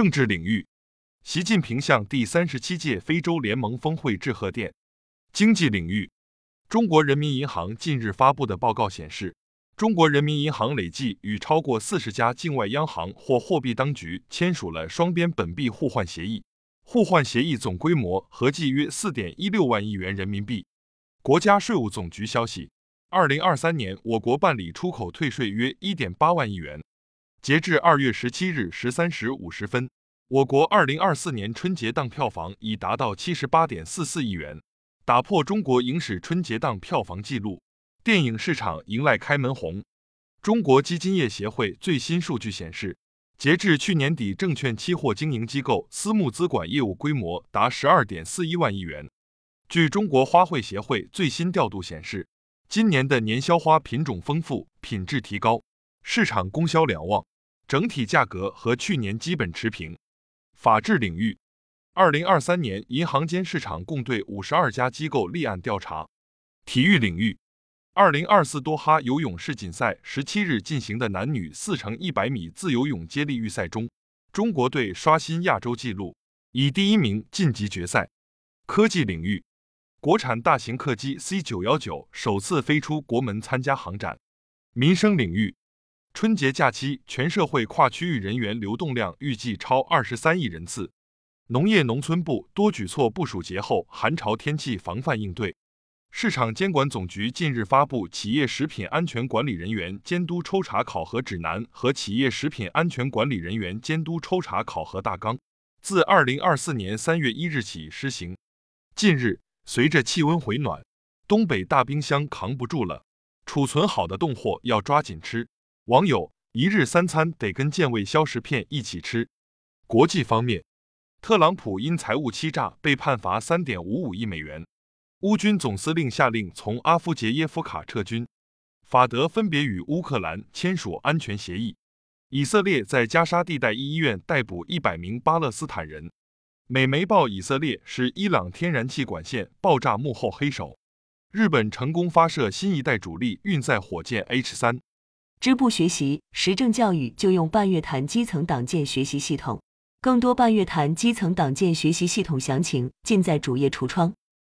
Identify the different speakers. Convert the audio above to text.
Speaker 1: 政治领域，习近平向第三十七届非洲联盟峰会致贺电。经济领域，中国人民银行近日发布的报告显示，中国人民银行累计与超过四十家境外央行或货币当局签署了双边本币互换协议，互换协议总规模合计约四点一六万亿元人民币。国家税务总局消息，二零二三年我国办理出口退税约一点八万亿元。截至二月十七日十三时五十分，我国二零二四年春节档票房已达到七十八点四四亿元，打破中国影史春节档票房纪录，电影市场迎来开门红。中国基金业协会最新数据显示，截至去年底，证券期货经营机构私募资管业务规模达十二点四一万亿元。据中国花卉协会最新调度显示，今年的年销花品种丰富，品质提高，市场供销两旺。整体价格和去年基本持平。法治领域，二零二三年银行间市场共对五十二家机构立案调查。体育领域，二零二四多哈游泳世锦赛十七日进行的男女四乘一百米自由泳接力预赛中，中国队刷新亚洲纪录，以第一名晋级决赛。科技领域，国产大型客机 C 九幺九首次飞出国门参加航展。民生领域。春节假期，全社会跨区域人员流动量预计超二十三亿人次。农业农村部多举措部署节后寒潮天气防范应对。市场监管总局近日发布《企业食品安全管理人员监督抽查考核指南》和《企业食品安全管理人员监督抽查考核大纲》，自二零二四年三月一日起施行。近日，随着气温回暖，东北大冰箱扛不住了，储存好的冻货要抓紧吃。网友一日三餐得跟健胃消食片一起吃。国际方面，特朗普因财务欺诈被判罚三点五五亿美元。乌军总司令下令从阿夫杰耶夫卡撤军。法德分别与乌克兰签署安全协议。以色列在加沙地带一医院逮捕一百名巴勒斯坦人。美媒报以色列是伊朗天然气管线爆炸幕后黑手。日本成功发射新一代主力运载火箭 H 三。
Speaker 2: 支部学习实政教育就用半月谈基层党建学习系统，更多半月谈基层党建学习系统详情尽在主页橱窗。